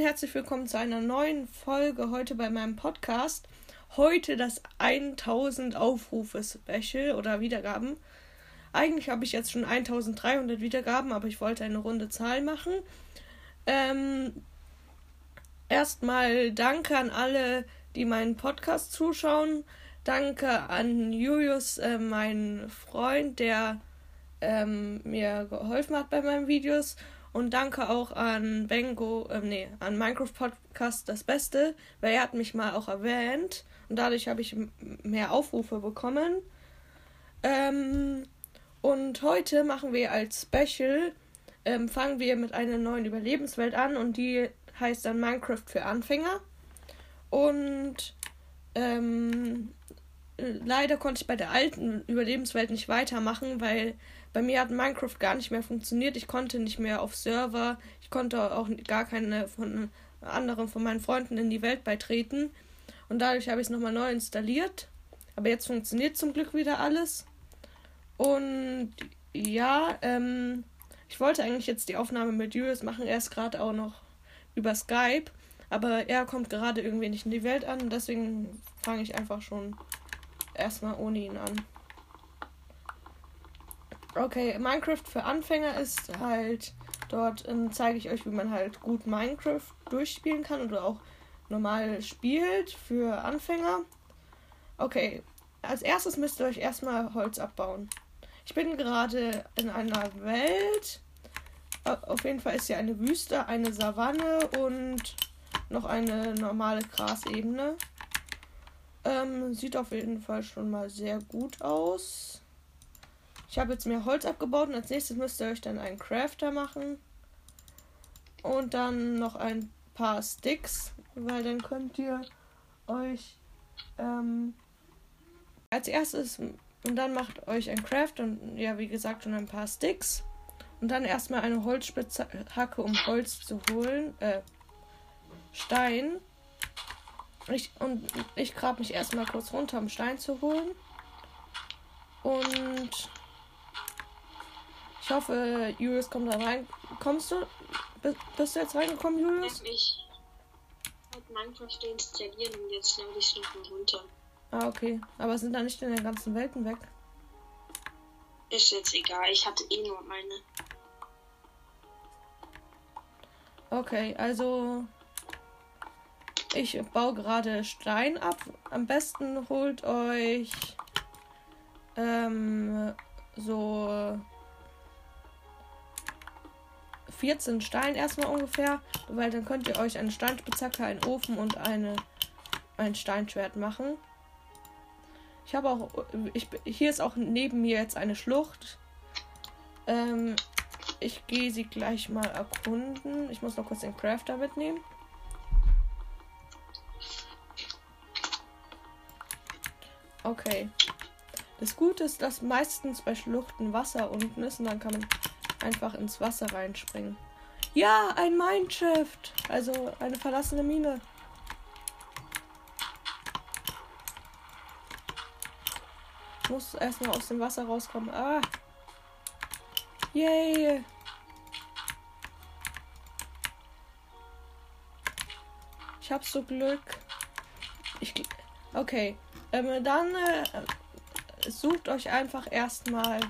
herzlich willkommen zu einer neuen Folge heute bei meinem Podcast. Heute das 1000 Aufrufe Special oder Wiedergaben. Eigentlich habe ich jetzt schon 1300 Wiedergaben, aber ich wollte eine runde Zahl machen. Ähm, erstmal danke an alle, die meinen Podcast zuschauen. Danke an Julius, äh, mein Freund, der ähm, mir geholfen hat bei meinen Videos. Und danke auch an Bengo, äh, nee, an Minecraft Podcast das Beste, weil er hat mich mal auch erwähnt und dadurch habe ich mehr Aufrufe bekommen. Ähm, und heute machen wir als Special, ähm, fangen wir mit einer neuen Überlebenswelt an und die heißt dann Minecraft für Anfänger. Und ähm, leider konnte ich bei der alten Überlebenswelt nicht weitermachen, weil bei mir hat Minecraft gar nicht mehr funktioniert. Ich konnte nicht mehr auf Server. Ich konnte auch gar keine von anderen von meinen Freunden in die Welt beitreten. Und dadurch habe ich es nochmal neu installiert. Aber jetzt funktioniert zum Glück wieder alles. Und ja, ähm, ich wollte eigentlich jetzt die Aufnahme mit Julius machen. Er ist gerade auch noch über Skype. Aber er kommt gerade irgendwie nicht in die Welt an. Deswegen fange ich einfach schon erstmal ohne ihn an. Okay, Minecraft für Anfänger ist halt, dort ähm, zeige ich euch, wie man halt gut Minecraft durchspielen kann oder auch normal spielt für Anfänger. Okay, als erstes müsst ihr euch erstmal Holz abbauen. Ich bin gerade in einer Welt. Auf jeden Fall ist hier eine Wüste, eine Savanne und noch eine normale Grasebene. Ähm, sieht auf jeden Fall schon mal sehr gut aus. Ich habe jetzt mehr Holz abgebaut und als nächstes müsst ihr euch dann einen Crafter machen. Und dann noch ein paar Sticks, weil dann könnt ihr euch ähm, als erstes und dann macht euch ein Craft und ja, wie gesagt, schon ein paar Sticks. Und dann erstmal eine Holzspitzhacke, um Holz zu holen. Äh, Stein. Ich, und ich grab mich erstmal kurz runter, um Stein zu holen. Und ich hoffe, Julius kommt da rein. Kommst du? Bist du jetzt reingekommen, Julius? Ich habe Minecraft installieren und jetzt lade ich es nochmal runter. Ah, okay. Aber sind da nicht in den ganzen Welten weg? Ist jetzt egal, ich hatte eh nur meine. Okay, also ich baue gerade Stein ab. Am besten holt euch ähm, so 14 Stein erstmal ungefähr, weil dann könnt ihr euch eine Steinspitzhacke, einen Ofen und eine, ein Steinschwert machen. Ich habe auch, ich, hier ist auch neben mir jetzt eine Schlucht. Ähm, ich gehe sie gleich mal erkunden. Ich muss noch kurz den Crafter mitnehmen. Okay. Das Gute ist, dass meistens bei Schluchten Wasser unten ist und dann kann man einfach ins Wasser reinspringen. Ja, ein Mineshaft. Also eine verlassene Mine. Ich muss erstmal aus dem Wasser rauskommen. Ah. Yay. Ich hab so Glück. Ich. Okay. Ähm, dann äh, sucht euch einfach erstmal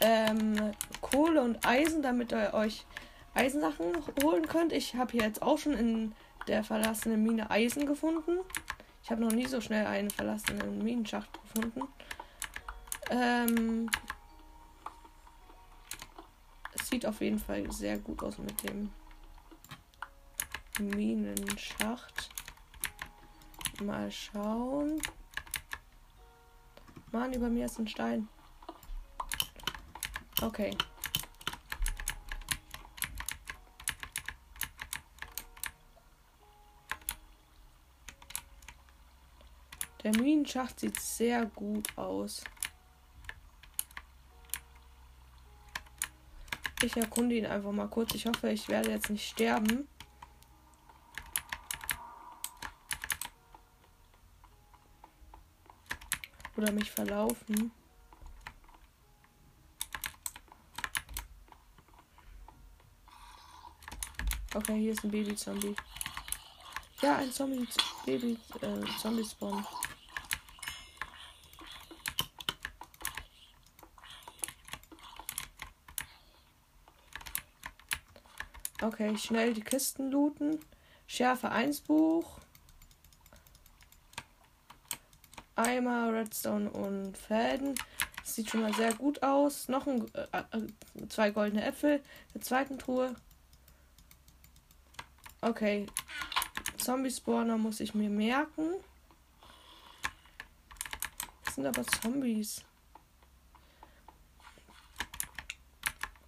ähm, Kohle und Eisen, damit ihr euch Eisensachen holen könnt. Ich habe hier jetzt auch schon in der verlassenen Mine Eisen gefunden. Ich habe noch nie so schnell einen verlassenen Minenschacht gefunden. Ähm, es sieht auf jeden Fall sehr gut aus mit dem Minenschacht. Mal schauen. Mann, über mir ist ein Stein. Okay. Der Minenschacht sieht sehr gut aus. Ich erkunde ihn einfach mal kurz. Ich hoffe, ich werde jetzt nicht sterben. Oder mich verlaufen. Okay, hier ist ein Baby-Zombie. Ja, ein Zombie, Baby, äh. Okay, schnell die Kisten looten. Schärfe 1 Buch. Eimer, Redstone und Fäden. Das sieht schon mal sehr gut aus. Noch ein, äh, äh, zwei goldene Äpfel. Der zweiten Truhe. Okay. Zombie-Spawner muss ich mir merken. Das sind aber Zombies.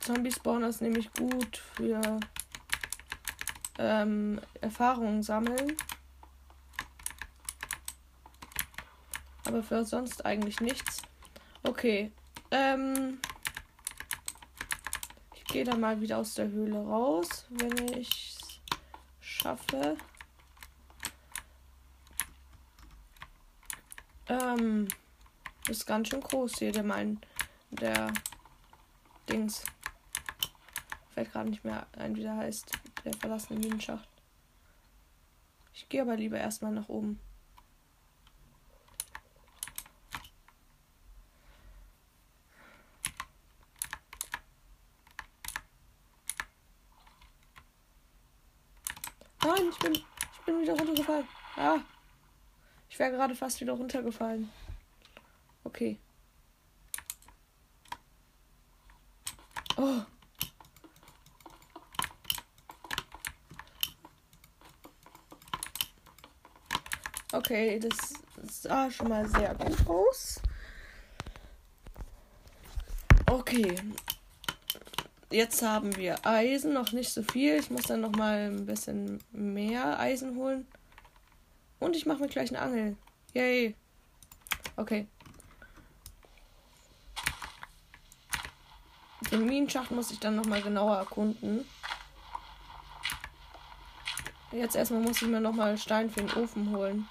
Zombie-Spawner ist nämlich gut für ähm, Erfahrungen sammeln. Aber für sonst eigentlich nichts. Okay. Ähm, ich gehe dann mal wieder aus der Höhle raus, wenn ich es schaffe. Ähm, ist ganz schön groß hier, der mein, der Dings. Fällt gerade nicht mehr ein, wie der heißt der verlassene Minenschacht. Ich gehe aber lieber erstmal nach oben. Nein, ich bin, ich bin wieder runtergefallen. Ah. Ich wäre gerade fast wieder runtergefallen. Okay. Oh. Okay, das sah schon mal sehr gut aus. Okay. Jetzt haben wir Eisen, noch nicht so viel. Ich muss dann noch mal ein bisschen mehr Eisen holen. Und ich mache mir gleich eine Angel. Yay. Okay. Den Minenschacht muss ich dann noch mal genauer erkunden. Jetzt erstmal muss ich mir noch mal Stein für den Ofen holen.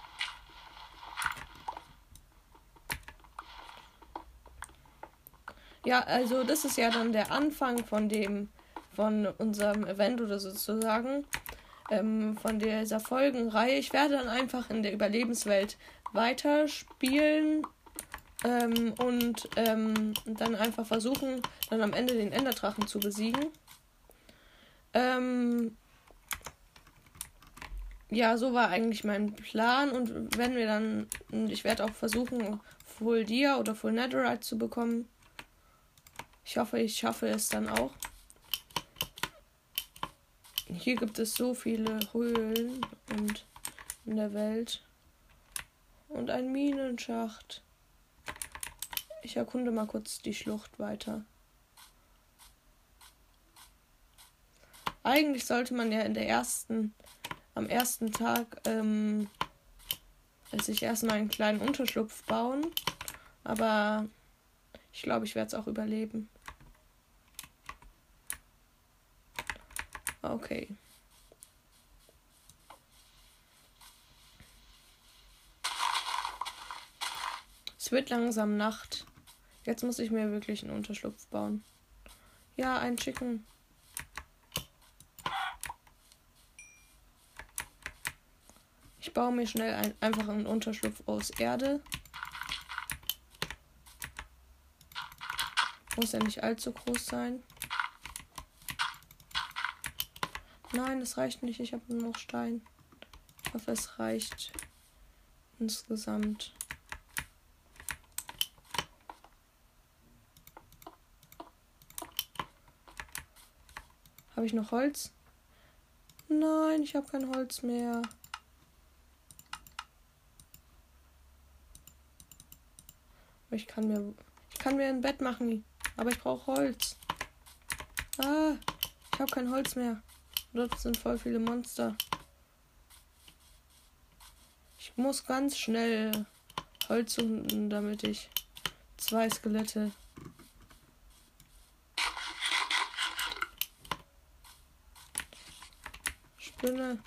Ja, also das ist ja dann der Anfang von dem, von unserem Event oder sozusagen, ähm, von dieser Folgenreihe. Ich werde dann einfach in der Überlebenswelt weiterspielen ähm, und ähm, dann einfach versuchen, dann am Ende den Enderdrachen zu besiegen. Ähm, ja, so war eigentlich mein Plan und wenn wir dann, ich werde auch versuchen, Full Dia oder Full Netherite zu bekommen. Ich hoffe, ich schaffe es dann auch. Hier gibt es so viele Höhlen und in der Welt. Und ein Minenschacht. Ich erkunde mal kurz die Schlucht weiter. Eigentlich sollte man ja in der ersten, am ersten Tag ähm, sich erstmal einen kleinen Unterschlupf bauen. Aber ich glaube, ich werde es auch überleben. Okay. Es wird langsam Nacht. Jetzt muss ich mir wirklich einen Unterschlupf bauen. Ja, ein Chicken. Ich baue mir schnell ein, einfach einen Unterschlupf aus Erde. Muss ja nicht allzu groß sein. Nein, das reicht nicht. Ich habe nur noch Stein. Ich hoffe, es reicht insgesamt. Habe ich noch Holz? Nein, ich habe kein Holz mehr. Ich kann mir ich kann mir ein Bett machen, aber ich brauche Holz. Ah, ich habe kein Holz mehr. Dort sind voll viele Monster. Ich muss ganz schnell Holz suchen, damit ich zwei Skelette. Spinne.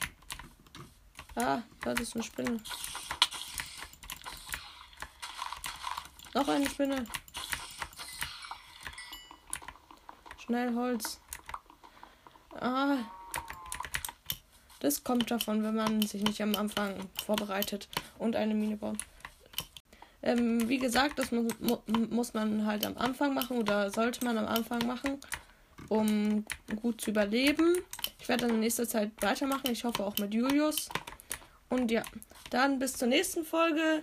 Ah, das ist eine Spinne. Noch eine Spinne. Schnell Holz. Ah, Das kommt davon, wenn man sich nicht am Anfang vorbereitet und eine Mine baut. Ähm, wie gesagt, das mu muss man halt am Anfang machen oder sollte man am Anfang machen, um gut zu überleben. Ich werde dann in nächster Zeit weitermachen. Ich hoffe auch mit Julius. Und ja, dann bis zur nächsten Folge.